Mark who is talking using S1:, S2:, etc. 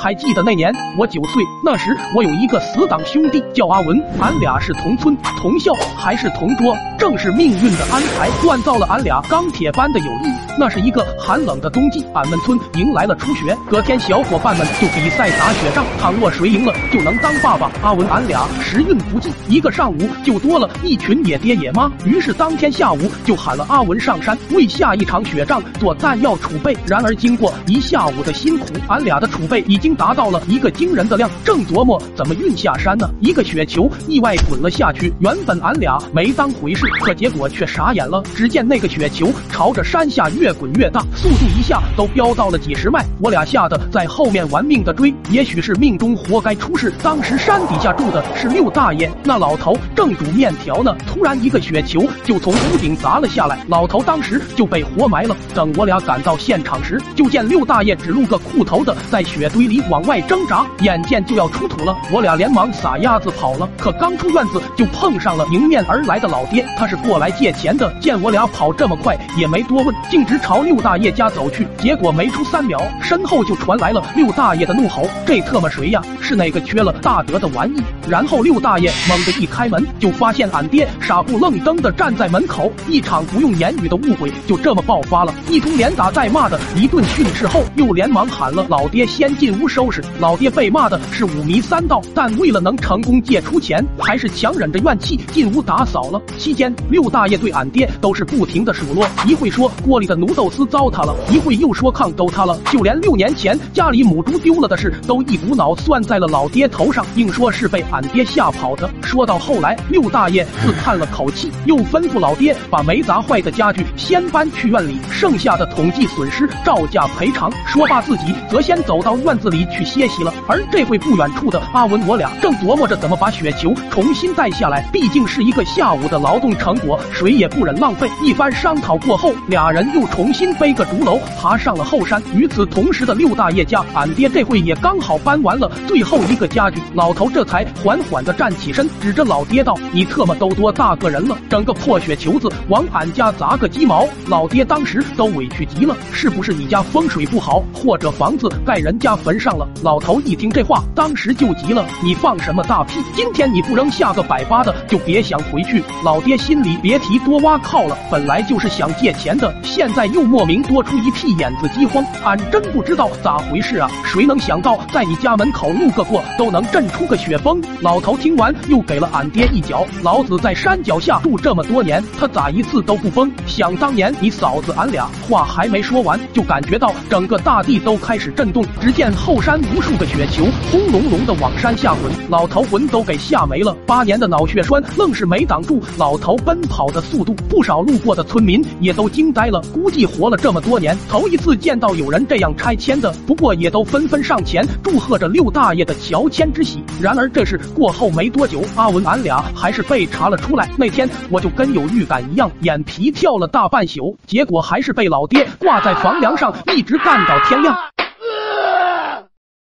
S1: 还记得那年我九岁，那时我有一个死党兄弟叫阿文，俺俩是同村同校，还是同桌，正是命运的安排锻造了俺俩钢铁般的友谊。那是一个寒冷的冬季，俺们村迎来了初雪，隔天小伙伴们就比赛打雪仗，倘若谁赢了就能当爸爸。阿文俺俩时运不济，一个上午就多了一群野爹野妈，于是当天下午就喊了阿文上山为下一场雪仗做弹药储备。然而经过一下午的辛苦，俺俩的储备已经达到了一个惊人的量，正琢磨怎么运下山呢，一个雪球意外滚了下去。原本俺俩没当回事，可结果却傻眼了。只见那个雪球朝着山下越越滚越大，速度一下都飙到了几十迈。我俩吓得在后面玩命的追，也许是命中活该出事。当时山底下住的是六大爷，那老头正煮面条呢，突然一个雪球就从屋顶砸了下来，老头当时就被活埋了。等我俩赶到现场时，就见六大爷只露个裤头的在雪堆里往外挣扎，眼见就要出土了。我俩连忙撒丫子跑了，可刚出院子就碰上了迎面而来的老爹，他是过来借钱的。见我俩跑这么快，也没多问，竟直朝六大爷家走去。结果没出三秒，身后就传来了六大爷的怒吼：“这特么谁呀？是哪个缺了大德的玩意？”然后六大爷猛地一开门，就发现俺爹傻不愣登的站在门口，一场不用言语的误会就这么爆发了。一通连打带骂的一顿训斥后，又连忙喊了老爹先进屋收拾。老爹被骂的是五迷三道，但为了能成功借出钱，还是强忍着怨气进屋打扫了。期间，六大爷对俺爹都是不停的数落，一会说锅里的奴豆丝糟蹋了，一会又说炕都塌了，就连六年前家里母猪丢了的事，都一股脑算在了老爹头上，硬说是被俺爹吓跑的。说到后来，六大爷自叹了口气，又吩咐老爹把没砸坏的家具先搬去院里，剩下的统计损失照价赔偿。说罢，自己则先走到院子里去歇息了。而这会不远处的阿文，我俩正琢磨着怎么把雪球重新带下来，毕竟是一个下午的劳动成果，谁也不忍浪费。一番商讨过后，俩人又重新背个竹篓爬上了后山。与此同时的六大爷家，俺爹这会也刚好搬完了最后一个家具，老头这才缓缓的站起身，指着老爹道：“你特么都多大个人了，整个破雪球子往俺家砸个鸡毛！”老爹当时都委屈极了，是不是你家风水不好，或者房子盖人家坟上了？老头一听这话，当时就急了：“你放什么大屁！今天你不扔下个百八的，就别想回去！”老爹心里别提多挖靠了，本来就是想借钱的，现在又莫名多出一屁眼子饥荒，俺真不知道咋回事啊！谁能想到在你家门口路个过都能震出个雪崩？老头听完又给了俺爹一脚：“老子在山脚下住这么多年，他咋一次都不崩？想当年你嫂子俺俩……”话还没说完，就感觉到整个大地都开始震动，只见后山无数个雪球轰隆隆的往山下滚，老头魂都给吓没了，八年的脑血栓愣是没挡住老头奔跑的速度，不少路过的村民也都惊呆了，估计活了这么多年，头一次见到有人这样拆迁的，不过也都纷纷上前祝贺着六大爷的乔迁之喜。然而这事过后没多久，阿文俺俩还是被查了出来。那天我就跟有预感一样，眼皮跳了大半宿，结果还是被老爹挂在房梁上，一直干到天亮。